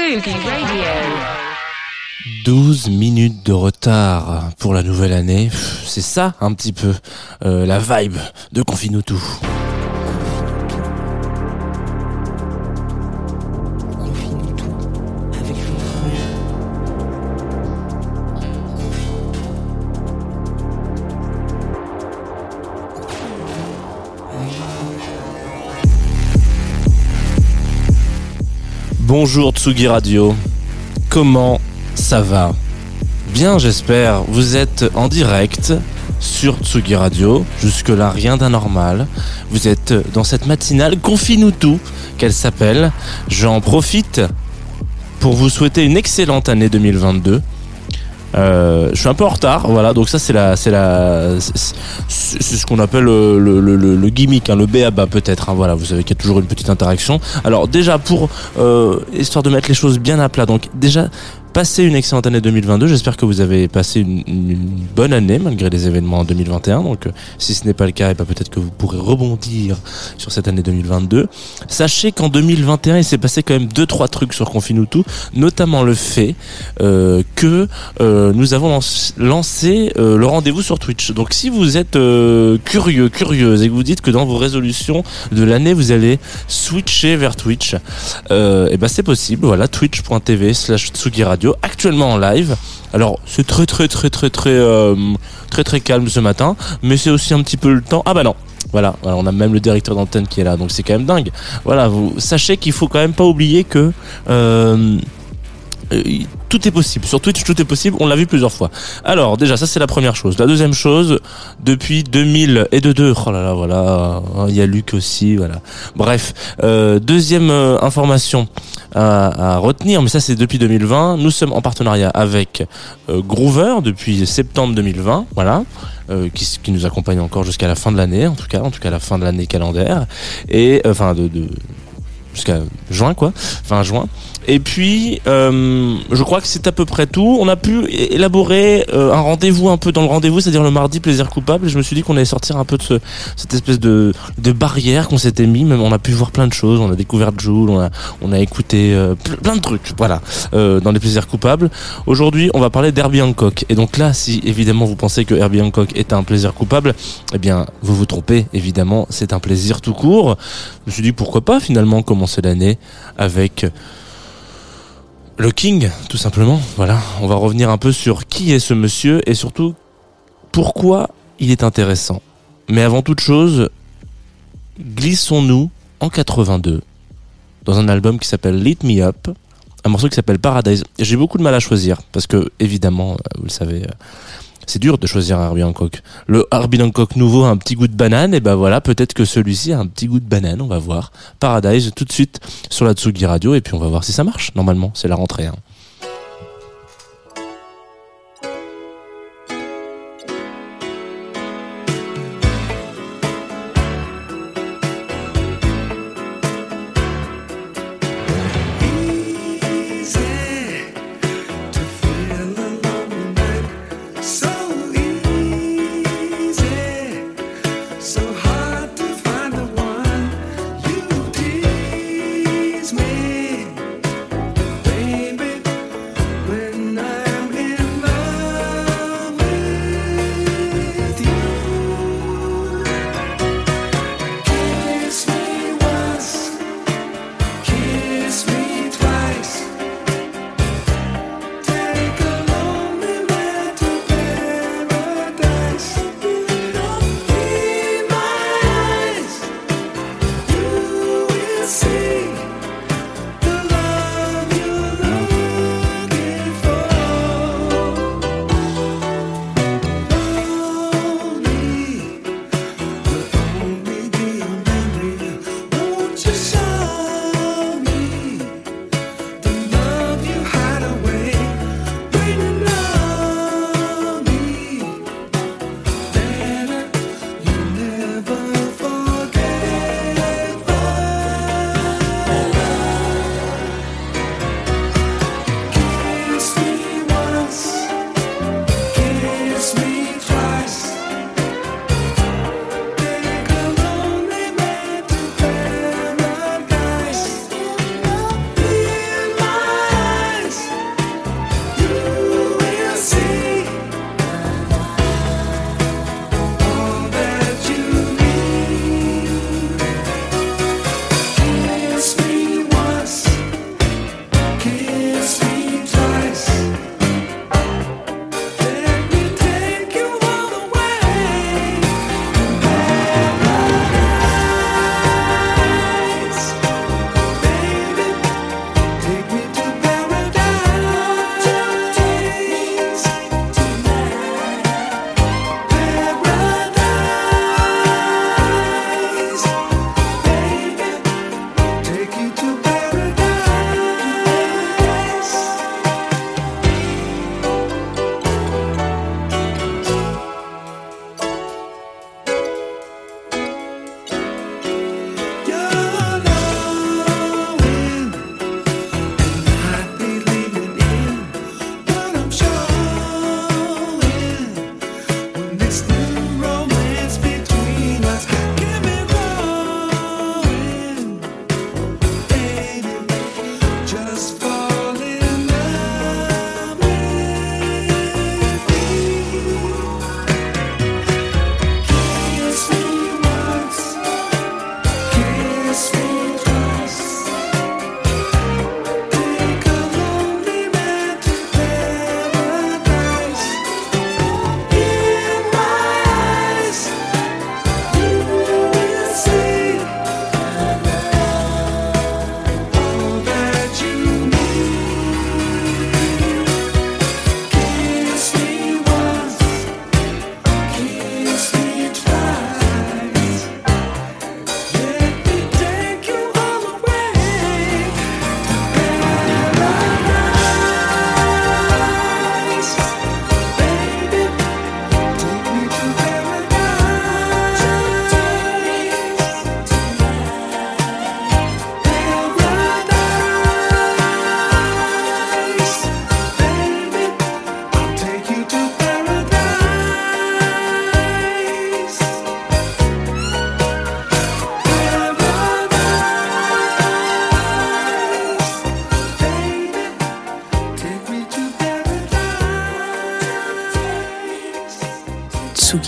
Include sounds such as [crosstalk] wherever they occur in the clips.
Sugi Radio 12 minutes de retard pour la nouvelle année. C'est ça un petit peu euh, la vibe de Confine tout. Bonjour Tsugi Radio. Comment ça va? Bien, j'espère. Vous êtes en direct sur Tsugi Radio. Jusque-là, rien d'anormal. Vous êtes dans cette matinale Confine tout qu'elle s'appelle. J'en profite pour vous souhaiter une excellente année 2022. Euh, je suis un peu en retard, voilà. Donc ça, c'est la, c'est la, c'est ce qu'on appelle le, le, le, le gimmick, hein, le béaba peut-être. Hein, voilà, vous savez qu'il y a toujours une petite interaction. Alors déjà pour euh, histoire de mettre les choses bien à plat. Donc déjà passez une excellente année 2022. J'espère que vous avez passé une, bonne année malgré les événements en 2021. Donc euh, si ce n'est pas le cas, et ben, peut-être que vous pourrez rebondir sur cette année 2022. Sachez qu'en 2021, il s'est passé quand même deux trois trucs sur Confinutu, notamment le fait euh, que euh, nous avons lancé le rendez-vous sur Twitch. Donc si vous êtes curieux, curieuse et que vous dites que dans vos résolutions de l'année vous allez switcher vers Twitch, et ben c'est possible. Voilà, twitch.tv slash Tsugi Actuellement en live. Alors c'est très très très très très euh, très très calme ce matin, mais c'est aussi un petit peu le temps. Ah bah non. Voilà, voilà, on a même le directeur d'antenne qui est là, donc c'est quand même dingue. Voilà, vous sachez qu'il faut quand même pas oublier que euh, tout est possible. Sur Twitch, tout est possible. On l'a vu plusieurs fois. Alors, déjà, ça, c'est la première chose. La deuxième chose, depuis 2000 et de deux, oh là là, voilà, il y a Luc aussi, voilà. Bref, euh, deuxième euh, information à, à retenir, mais ça, c'est depuis 2020. Nous sommes en partenariat avec euh, Groover depuis septembre 2020, voilà. euh, qui, qui nous accompagne encore jusqu'à la fin de l'année, en tout cas, en tout cas la fin de l'année calendaire, et euh, enfin de, de jusqu'à juin quoi, fin juin. Et puis, euh, je crois que c'est à peu près tout. On a pu élaborer euh, un rendez-vous un peu dans le rendez-vous, c'est-à-dire le mardi plaisir coupable. Je me suis dit qu'on allait sortir un peu de ce, cette espèce de, de barrière qu'on s'était mis. Même on a pu voir plein de choses. On a découvert Joule, on a, on a écouté euh, ple- plein de trucs. Voilà, euh, dans les plaisirs coupables. Aujourd'hui, on va parler d'Herbie Hancock. Et donc là, si évidemment vous pensez que Herbie Hancock est un plaisir coupable, eh bien, vous vous trompez. Évidemment, c'est un plaisir tout court. Je me suis dit pourquoi pas finalement l'année avec le King, tout simplement. Voilà, on va revenir un peu sur qui est ce monsieur et surtout pourquoi il est intéressant. Mais avant toute chose, glissons-nous en 82 dans un album qui s'appelle Lit Me Up, un morceau qui s'appelle Paradise. J'ai beaucoup de mal à choisir parce que évidemment, euh, vous le savez, euh, c'est dur de choisir un Herbie Hancock. Le Herbie Hancock nouveau a un petit goût de banane, et ben voilà, peut-être que celui-ci a un petit goût de banane, on va voir. Paradise tout de suite sur la Tsugi Radio, et puis on va voir si ça marche. Normalement, c'est la rentrée. hein.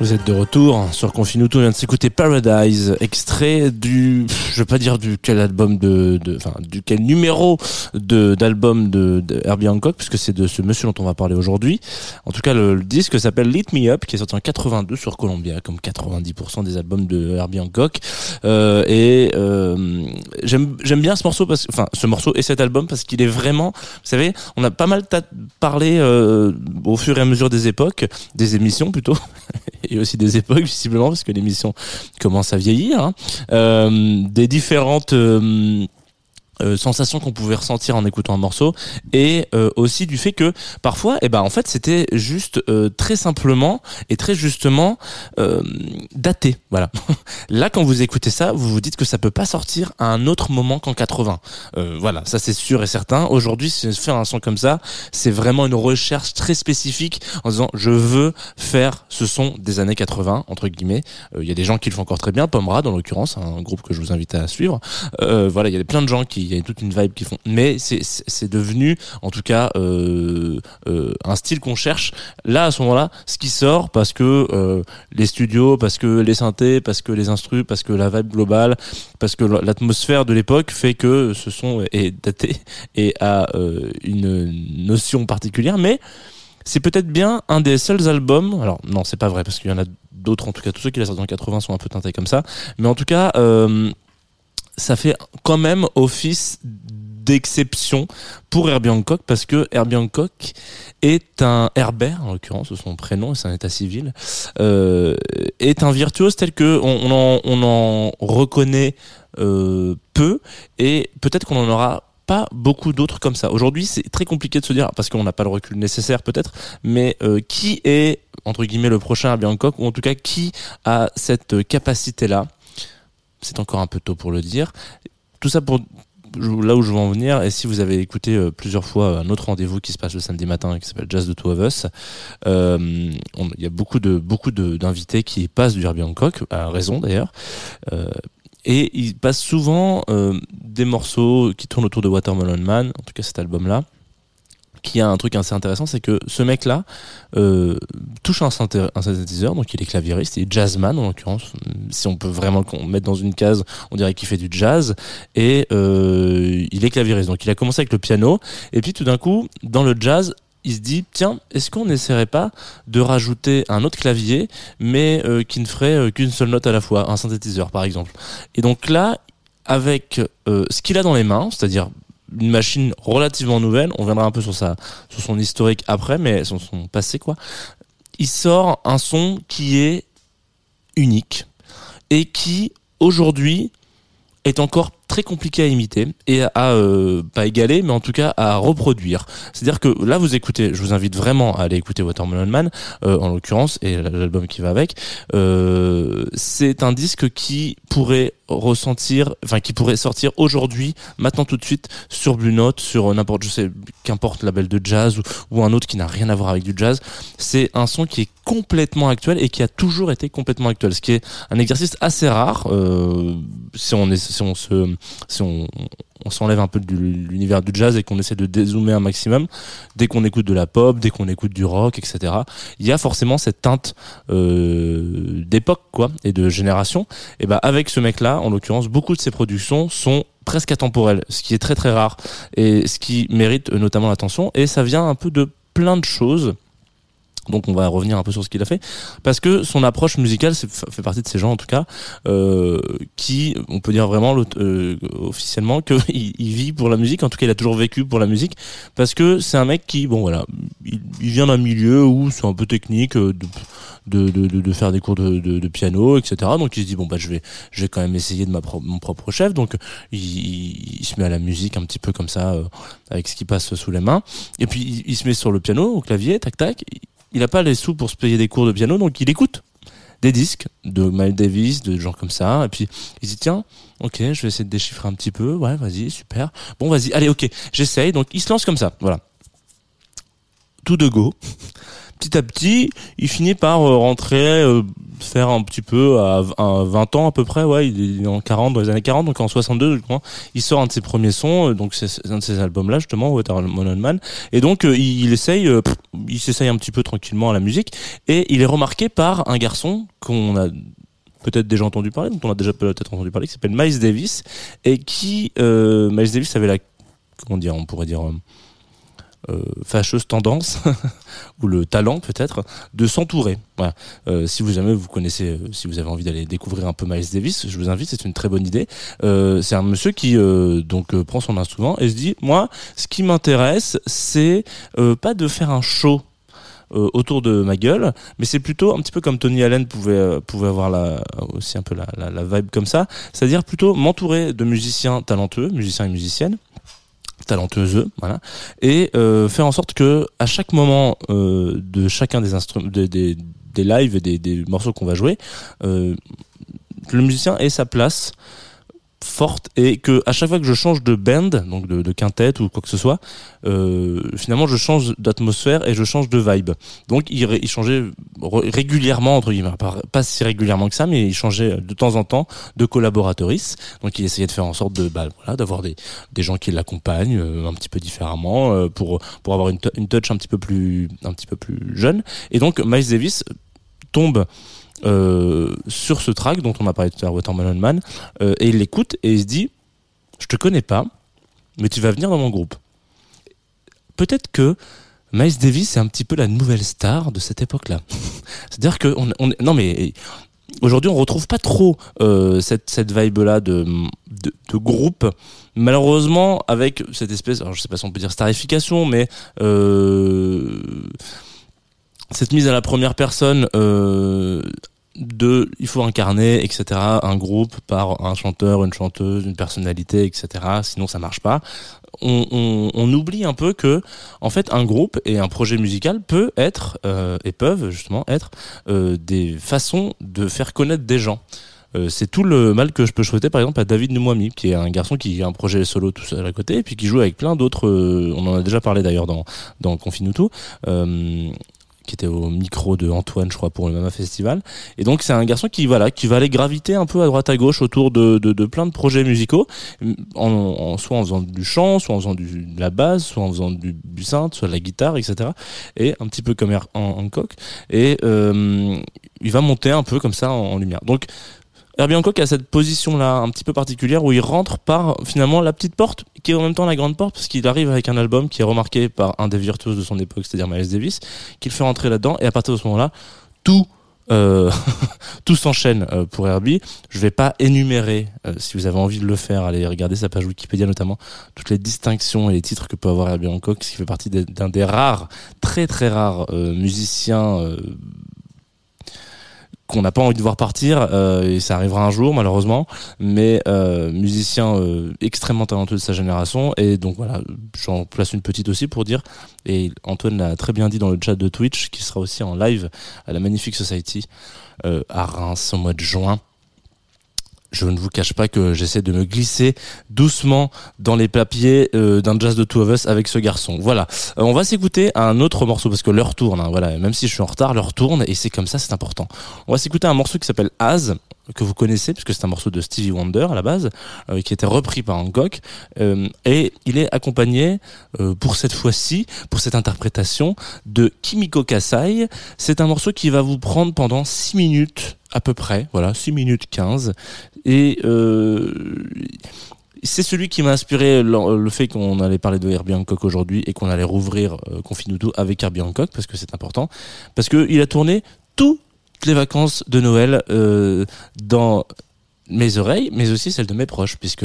Vous êtes de retour sur Confinuto, on vient de s'écouter Paradise, extrait du, je vais pas dire du quel album de, enfin, du quel numéro de, d'album de, de Herbie Hancock, puisque c'est de ce monsieur dont on va parler aujourd'hui. En tout cas, le, le disque s'appelle Lit Me Up, qui est sorti en 82 sur Columbia, comme 90% des albums de Herbie Hancock. Euh, et euh, j'aime, j'aime bien ce morceau parce, enfin, ce morceau et cet album parce qu'il est vraiment, vous savez, on a pas mal parlé euh, au fur et à mesure des époques, des émissions plutôt, [laughs] et aussi des époques [laughs] visiblement parce que l'émission commence à vieillir, hein. Euh, des différentes euh, sensations qu'on pouvait ressentir en écoutant un morceau et euh, aussi du fait que parfois eh ben en fait c'était juste euh, très simplement et très justement euh, daté voilà. [laughs] Là quand vous écoutez ça vous vous dites que ça peut pas sortir à un autre moment qu'en 80 Euh, voilà ça c'est sûr et certain. Aujourd'hui si fais un son comme ça c'est vraiment une recherche très spécifique en disant je veux faire ce son des années 80 entre guillemets. Euh, il y a des gens qui le font encore très bien. Pomrad en l'occurrence un groupe que je vous invite à suivre. Voilà, il y a plein de gens qui, y a toute une vibe qui font, mais c'est devenu, en tout cas, euh, euh, un style qu'on cherche. Là, à ce moment-là, ce qui sort parce que euh, les studios, parce que les synthés, parce que les instrus, parce que la vibe globale, parce que l'atmosphère de l'époque fait que ce son est daté [laughs] et a une notion particulière, mais c'est peut-être bien un des seuls albums. Alors non, c'est pas vrai parce qu'il y en a d'autres. En tout cas, tous ceux qui l'ont sorti en 80 sont un peu teintés comme ça. Mais en tout cas, ça fait quand même office d'exception pour Herbie Hancock parce que Herbie Hancock est un Herbert en l'occurrence son prénom c'est un état civil euh, est un virtuose tel que on, en, on en reconnaît euh, peu et peut-être qu'on en aura pas beaucoup d'autres comme ça. Aujourd'hui, c'est très compliqué de se dire parce qu'on n'a pas le recul nécessaire peut-être, mais euh, qui est entre guillemets le prochain Herbie Hancock ou en tout cas qui a cette capacité là c'est encore un peu tôt pour le dire. Tout ça pour là où je veux en venir, et si vous avez écouté euh, plusieurs fois un autre rendez-vous qui se passe le samedi matin, qui s'appelle Jazz de Two of Us, euh, il y a beaucoup de beaucoup d'invités qui passent du Herbie Hancock, à raison d'ailleurs, euh, et ils passent souvent euh, des morceaux qui tournent autour de Watermelon Man, en tout cas cet album-là qui a un truc assez intéressant, c'est que ce mec-là euh, touche un, synthé- un synthétiseur, donc il est claviériste, il est jazzman en l'occurrence. Si on peut vraiment le mettre dans une case, on dirait qu'il fait du jazz. Et euh, il est claviériste, donc il a commencé avec le piano. Et puis tout d'un coup, dans le jazz, il se dit tiens, est-ce qu'on n'essaierait pas de rajouter un autre clavier, mais euh, qui ne ferait qu'une seule note à la fois, un synthétiseur par exemple? Et donc là, avec ce qu'il a dans les mains, c'est-à-dire une machine relativement nouvelle, on viendra un peu sur sa sur son historique après, mais sur son passé quoi. Il sort un son qui est unique et qui aujourd'hui est encore très compliqué à imiter et à euh, pas égaler mais en tout cas à reproduire. C'est-à-dire que là vous écoutez, je vous invite vraiment à aller écouter Watermelon Man euh, en l'occurrence et l'album qui va avec. Euh, c'est un disque qui pourrait ressentir, enfin qui pourrait sortir aujourd'hui, maintenant tout de suite sur Blue Note, sur n'importe, je sais, qu'importe label de jazz ou, un autre qui n'a rien à voir avec du jazz. C'est un son qui est complètement actuel et qui a toujours été complètement actuel, ce qui est un exercice assez rare si on se, si on, s'enlève un peu de l'univers du jazz et qu'on essaie de dézoomer un maximum, dès qu'on écoute de la pop, dès qu'on écoute du rock, etc. Il y a forcément cette teinte euh, d'époque, quoi, et de génération. Et ben avec ce mec-là, en l'occurrence, beaucoup de ses productions sont presque atemporelles, ce qui est très très rare et ce qui mérite euh, notamment l'attention. Et ça vient un peu de plein de choses. Donc on va revenir un peu sur ce qu'il a fait. Parce que son approche musicale c'est- fait partie de ces gens en tout cas euh, qui on peut dire vraiment euh, officiellement que [laughs] il, vit pour la musique. En tout cas il a toujours vécu pour la musique. Parce que c'est un mec qui bon voilà il, il vient d'un milieu où c'est un peu technique euh, de, de, de, de- faire des cours de, de, piano etc donc il se dit bon bah je vais je vais quand même essayer de ma pro- mon propre chef. Donc il, il, se met à la musique un petit peu comme ça euh, avec ce qui passe sous les mains. Et puis il se met sur le piano au clavier tac tac il a pas les sous pour se payer des cours de piano, donc il écoute des disques de Miles Davis, de gens comme ça, et puis il dit tiens, ok, je vais essayer de déchiffrer un petit peu, ouais, vas-y, super, bon, vas-y, allez, ok, j'essaye, donc il se lance comme ça, voilà, tout de go. Petit à petit, il finit par euh, rentrer, euh, faire un petit peu à, v- à 20 ans à peu près, ouais, il est en 40, dans les années 40, donc en 62, je crois, il sort un de ses premiers sons, euh, donc c'est un de ces albums-là justement, Watermelon Man, et donc il, essaye, il s'essaye un petit peu tranquillement à la musique, et il est remarqué par un garçon qu'on a peut-être déjà entendu parler, dont on a déjà peut-être entendu parler, qui s'appelle Miles Davis, et qui, Miles Davis avait la, comment dire, on pourrait dire, fâcheuse tendance, [laughs] ou le talent peut-être, de s'entourer. Euh, si vous connaissez, euh, si vous avez envie d'aller découvrir un peu Miles Davis, je vous invite, c'est une très bonne idée. Euh, c'est un monsieur qui euh, donc euh, prend son instrument et se dit, moi, ce qui m'intéresse, c'est euh, pas de faire un show euh, autour de ma gueule, mais c'est plutôt un petit peu comme Tony Allen pouvait euh, pouvait avoir la, aussi un peu la, la vibe comme ça, c'est-à-dire plutôt m'entourer de musiciens talentueux, musiciens et musiciennes talentueux, voilà, et euh, faire en sorte que à chaque moment euh, de chacun des instruments, des, des, lives des, des morceaux qu'on va jouer, euh, le musicien ait sa place forte et que à chaque fois que je change de band, donc de, quintette ou quoi que ce soit, euh, finalement je change d'atmosphère et je change de vibe. Donc il, changeait re- régulièrement entre guillemets, pas, si régulièrement que ça, mais il changeait de temps en temps de collaboratrice. Donc il essayait de faire en sorte de bah, voilà d'avoir des, des gens qui l'accompagnent euh, un petit peu différemment euh, pour pour avoir une, une touch un petit peu plus un petit peu plus jeune. Et donc Miles Davis tombe euh, sur ce track dont on a parlé tout à l'heure, Watermelon Man, euh, et il l'écoute et il se dit Je te connais pas, mais tu vas venir dans mon groupe. Peut-être que Miles Davis est un petit peu la nouvelle star de cette époque-là. [laughs] C'est-à-dire que on, on- non mais aujourd'hui on retrouve pas trop euh, cette cette vibe-là de, de de groupe. Malheureusement, avec cette espèce, alors je sais pas si on peut dire starification, mais cette mise à la première personne de il faut incarner etc un groupe par un chanteur une chanteuse une personnalité etc sinon ça marche pas. On, on, on oublie un peu que en fait un groupe et un projet musical peut être euh, et peuvent justement être euh, des façons de faire connaître des gens. Euh, c'est tout le mal que je peux souhaiter par exemple à David Numwami qui est un garçon qui a un projet solo tout seul à côté et puis qui joue avec plein d'autres euh, on en a déjà parlé d'ailleurs dans dans Confinuto euh, qui était au micro de Antoine, je crois, pour le Mama Festival. Et donc c'est un garçon qui voilà, qui va aller graviter un peu à droite à gauche autour de, de, de plein de projets musicaux, en, en- soit en faisant du chant, soit en faisant du, de la basse, soit en faisant du, synth, soit de la guitare, etc. Et un petit peu comme Hancock. Et euh, il va monter un peu comme ça en, en lumière. Donc Herbie Hancock a cette position-là un petit peu particulière où il rentre par finalement la petite porte qui est en même temps la grande porte parce qu'il arrive avec un album qui est remarqué par un des virtuoses de son époque, c'est-à-dire Miles Davis, qu'il fait rentrer là-dedans et à partir de ce moment-là, tout euh, [laughs] tout s'enchaîne euh, pour Herbie. Je vais pas énumérer, euh, si vous avez envie de le faire, allez regarder sa page Wikipédia notamment, toutes les distinctions et les titres que peut avoir Herbie Hancock, ce qui fait partie d'un des rares, très très rares musiciens qu'on n'a pas envie de voir partir euh, et ça arrivera un jour malheureusement. Mais euh, musicien euh, extrêmement talentueux de sa génération et donc voilà j'en place une petite aussi pour dire et Antoine l'a très bien dit dans le chat de Twitch qui sera aussi en live à la Magnifique Society euh, à Reims au mois de juin je ne vous cache pas que j'essaie de me glisser doucement dans les papiers euh, d'un jazz de Two of Us avec ce garçon. Voilà. Euh, on va s'écouter un autre morceau parce que l'heure tourne. hein, voilà. Même si je suis en retard, l'heure tourne et c'est comme ça, c'est important. On va s'écouter un morceau qui s'appelle Az que vous connaissez puisque c'est un morceau de Stevie Wonder à la base euh, qui était repris par Hancock euh, et il est accompagné pour cette fois-ci pour cette interprétation de Kimiko Kasai c'est un morceau qui va vous prendre pendant 6 minutes à peu près voilà 6 minutes 15 et euh, c'est celui qui m'a inspiré le, fait qu'on allait parler de Herbie Hancock aujourd'hui et qu'on allait rouvrir euh, Confinuto avec Herbie Hancock parce que c'est important parce que il a tourné toutes les vacances de Noël euh, dans mes oreilles, mais aussi celles de mes proches, puisque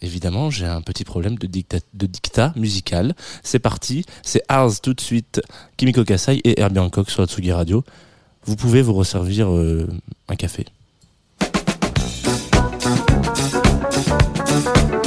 évidemment j'ai un petit problème de dictat musical. C'est parti, c'est Ars tout de suite, Kimiko Kasai et Herbie Hancock sur la Tsugi Radio. Vous pouvez vous resservir un café. As around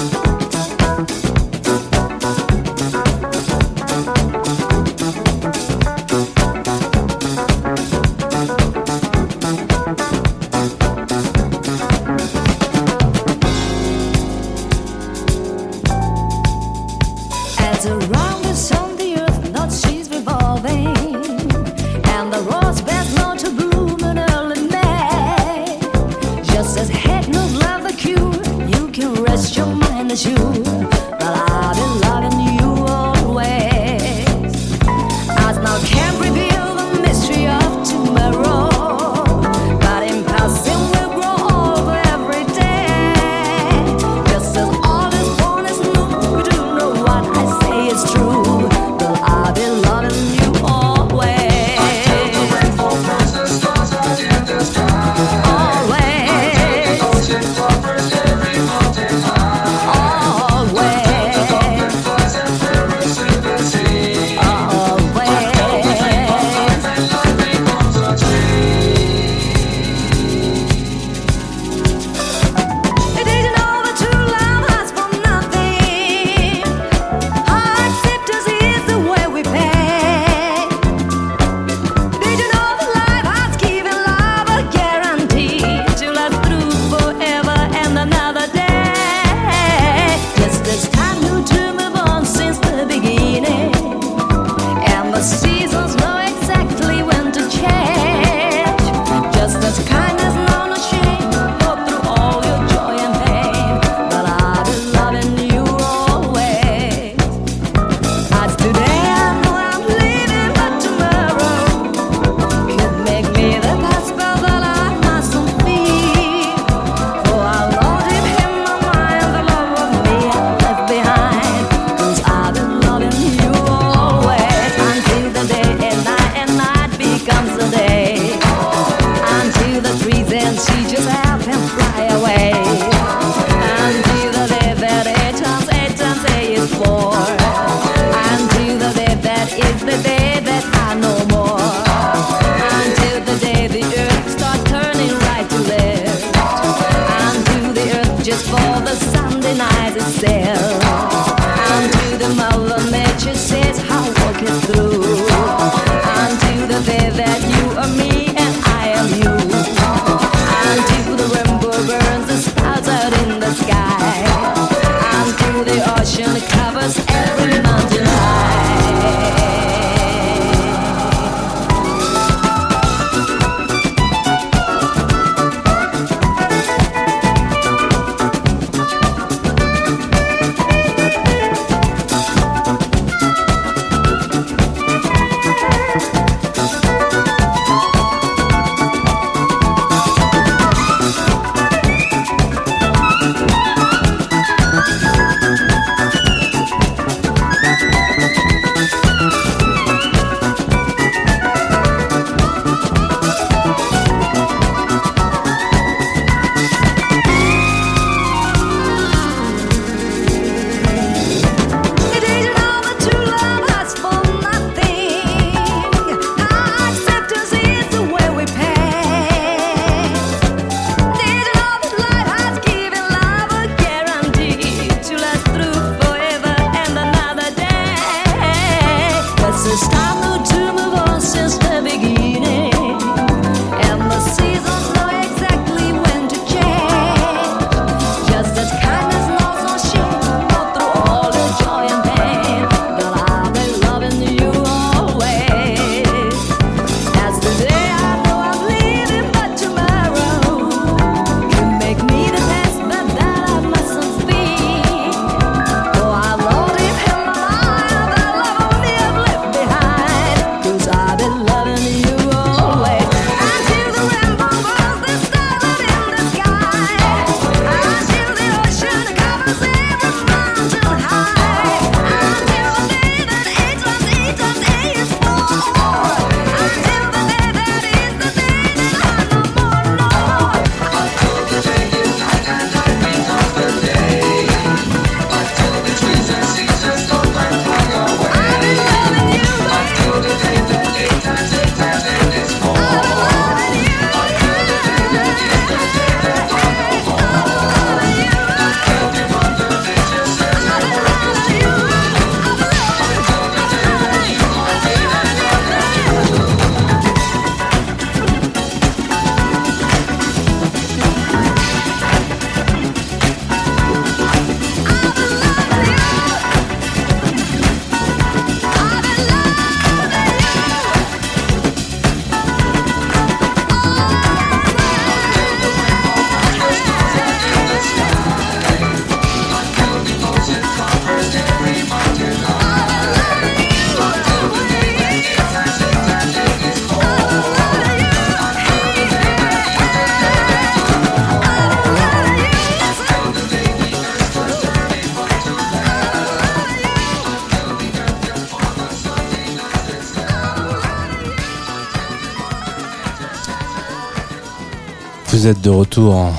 Vous êtes de retour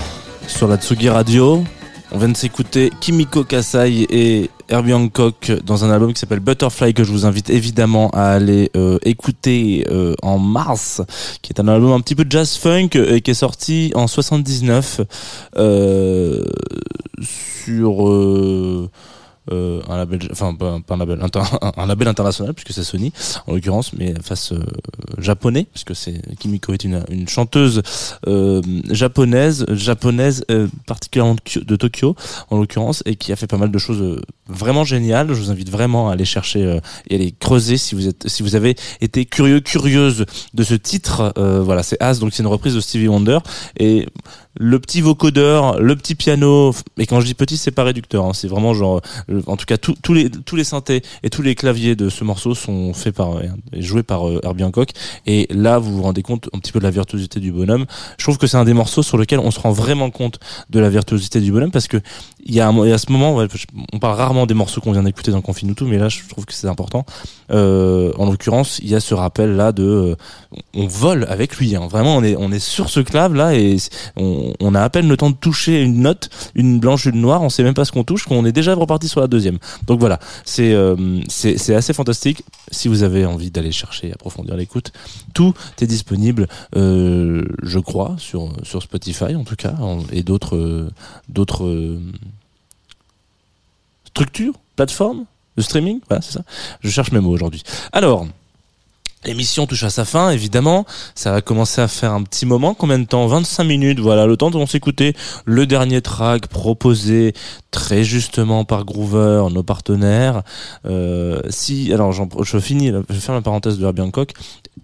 sur la Tsugi Radio. On vient de s'écouter Kimiko Kasai et Herbie Hancock dans un album qui s'appelle Butterfly que je vous invite évidemment à aller euh, écouter euh, en mars, qui est un album un petit peu jazz funk et qui est sorti en 79 euh, sur euh, un label, enfin pas, un label, [laughs] un, label international puisque c'est Sony en l'occurrence, mais face euh, japonais puisque c'est Kimiko est une, une chanteuse euh, japonaise, japonaise euh, particulièrement de, Kyo- de Tokyo en l'occurrence et qui a fait pas mal de choses vraiment géniales. Je vous invite vraiment à aller chercher euh, et aller creuser si vous êtes, si vous avez été curieux, curieuse de ce titre. Euh, voilà, c'est As, donc c'est une reprise de Stevie Wonder et le petit vocodeur, le petit piano, et quand je dis petit, c'est pas réducteur, hein, c'est vraiment genre, euh, en tout cas, tous les tous les synthés et tous les claviers de ce morceau sont faits par euh, et joués par euh, Herbie Hancock. Et là, vous vous rendez compte un petit peu de la virtuosité du bonhomme. Je trouve que c'est un des morceaux sur lequel on se rend vraiment compte de la virtuosité du bonhomme parce que il y a, un, ce moment, on parle rarement des morceaux qu'on vient d'écouter dans Confine tout, mais là, je trouve que c'est important. Euh, en l'occurrence, il y a ce rappel là de, euh, on vole avec lui. Hein. Vraiment, on est on est sur ce clave là et on, a à peine le temps de toucher une note, une blanche, une noire, on sait même pas ce qu'on touche, qu'on est déjà reparti sur la deuxième. Donc voilà, c'est euh, c'est assez fantastique. Si vous avez envie d'aller chercher, approfondir l'écoute, tout est disponible, je crois, sur sur Spotify en tout cas, et d'autres structures, plateformes de streaming. Voilà, c'est ça. Je cherche mes mots aujourd'hui. Alors. L'émission touche à sa fin, évidemment. Ça va commencer à faire un petit moment. Combien de temps? 25 minutes. Voilà, le temps de s'écouter le dernier track proposé très justement par Groover, nos partenaires. Euh, si, alors, je finis, je faire la parenthèse de Herbie Hancock.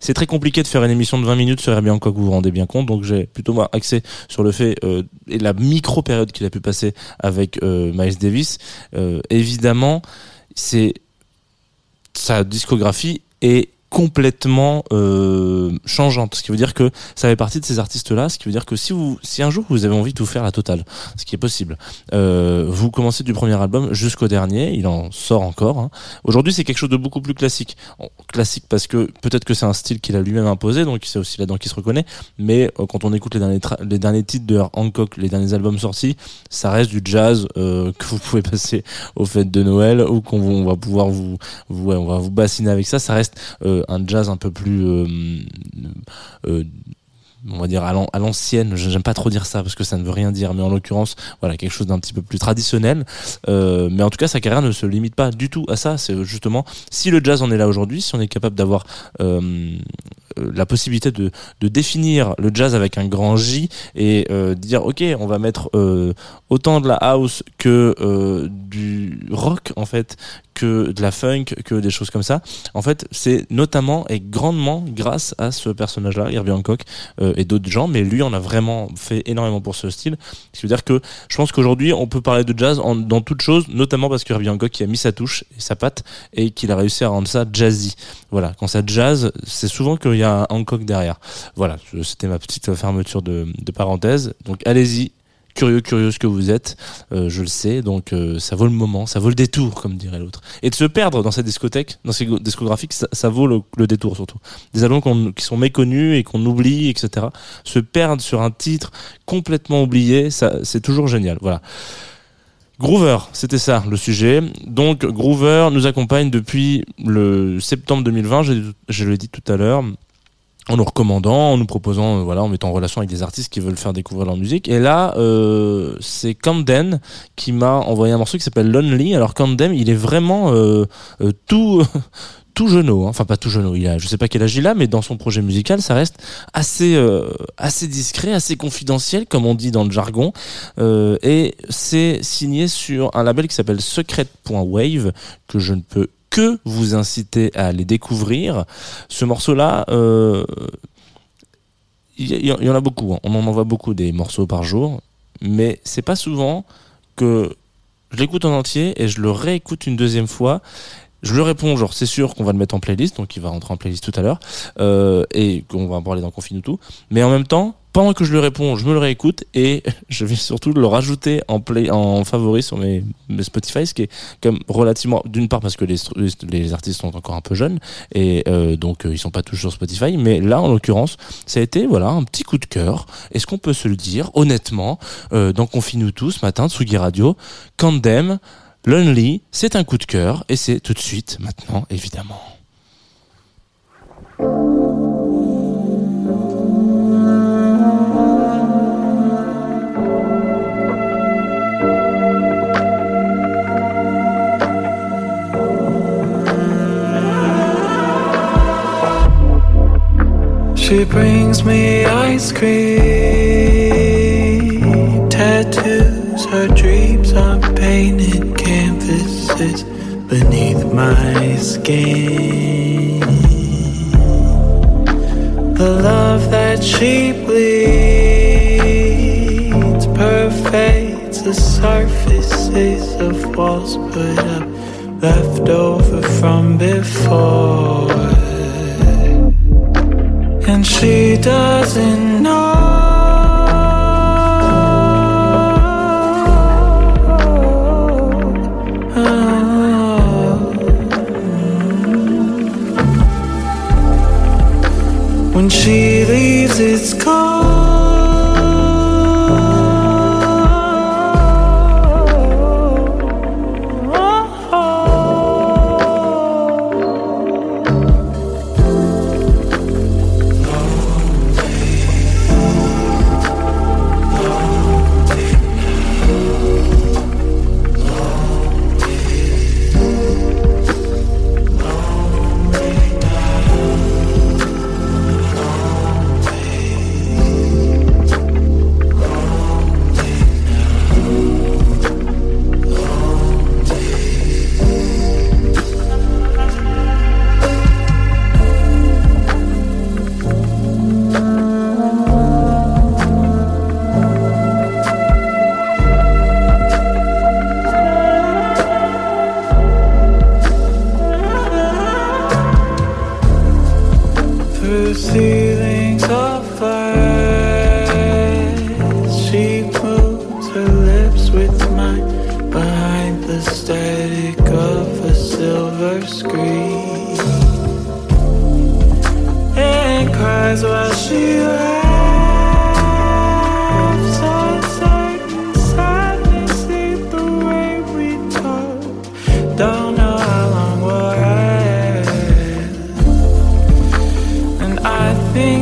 C'est très compliqué de faire une émission de 20 minutes sur Herbie Hancock, vous vous rendez bien compte. Donc, j'ai plutôt moi axé sur le fait euh, et la micro période qu'il a pu passer avec euh, Miles Davis. Euh, évidemment, c'est sa discographie est complètement euh, changeante. Ce qui veut dire que ça fait partie de ces artistes là ce qui veut dire que si vous si un jour vous avez envie de tout faire la totale ce qui est possible euh, vous commencez du premier album jusqu'au dernier il en sort encore hein. aujourd'hui c'est quelque chose de beaucoup plus classique. Classique parce que peut-être que c'est un style qu'il a lui-même imposé donc c'est aussi là-dedans qu'il se reconnaît mais euh, quand on écoute les derniers les derniers titres de Hancock les derniers albums sortis ça reste du jazz euh, que vous pouvez passer aux fêtes de Noël ou qu'on on va pouvoir vous, vous ouais, on va vous bassiner avec ça. Ça reste euh, un jazz un peu plus euh, euh, on va dire à l'an- à l'ancienne. J'aime pas trop dire ça parce que ça ne veut rien dire mais en l'occurrence voilà quelque chose d'un petit peu plus traditionnel. Euh, mais en tout cas sa carrière ne se limite pas du tout à ça. C'est justement si le jazz en est là aujourd'hui si on est capable d'avoir euh, euh, la possibilité de, de définir le jazz avec un grand J et euh, dire ok on va mettre euh, autant de la house que euh, du rock en fait que de la funk que des choses comme ça. En fait c'est notamment et grandement grâce à ce personnage là Herbie Hancock euh, et d'autres gens mais lui on a vraiment fait énormément pour ce style. Ce qui veut dire que je pense qu'aujourd'hui on peut parler de jazz dans toute chose notamment parce que Hancock qui a mis sa touche et sa patte et qu'il a réussi à rendre ça jazzy. Voilà quand ça jazz c'est souvent qu'il un Hancock derrière. Voilà c'était ma petite fermeture de, parenthèse. Donc allez-y curieux curieuse que vous êtes. Euh, je le sais donc euh, ça vaut le moment ça vaut le détour comme dirait l'autre. Et de se perdre dans cette discothèque dans ces discographiques ça, vaut le, détour surtout. Des albums qui sont méconnus et qu'on oublie etc se perdre sur un titre complètement oublié c'est toujours génial. Voilà. Groover, c'était ça le sujet. Donc Groover nous accompagne depuis le septembre 2020, je, je l'ai dit tout à l'heure, en nous recommandant, en nous proposant, euh, voilà, en mettant en relation avec des artistes qui veulent faire découvrir leur musique. Et là, euh, c'est Camden qui m'a envoyé un morceau qui s'appelle Lonely. Alors Camden, il est vraiment euh, euh, tout [laughs] tout jeuneau, hein. enfin pas tout jeuneau, il a, je sais pas quel âge il a, mais dans son projet musical, ça reste assez, euh, assez discret, assez confidentiel, comme on dit dans le jargon, euh, et c'est signé sur un label qui s'appelle Secret.wave, que je ne peux que vous inciter à aller découvrir. Ce morceau-là, euh, il y, il y en a beaucoup, hein. on en envoie beaucoup des morceaux par jour, mais c'est pas souvent que je l'écoute en entier et je le réécoute une deuxième fois je lui réponds, genre, c'est sûr qu'on va le mettre en playlist, donc il va rentrer en playlist tout à l'heure, euh, et qu'on va en parler dans Confine ou tout. Mais en même temps, pendant que je lui réponds, je me le réécoute et [laughs] je vais surtout le rajouter en play, en favori sur mes, Spotify, ce qui est comme relativement, d'une part parce que les, les artistes sont encore un peu jeunes et euh, donc euh, ils sont pas tous sur Spotify, mais là en l'occurrence, ça a été voilà un petit coup de cœur. Est-ce qu'on peut se le dire honnêtement dans Confine ou tout ce matin, Tsugi Radio, Candem, Lonely, c'est un coup de cœur et c'est tout de suite maintenant évidemment. She brings me ice cream, tattoos, her dreams are painted beneath my skin. The love that she bleeds pervades the surfaces of walls put up, left over from before and she doesn't know.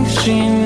Think she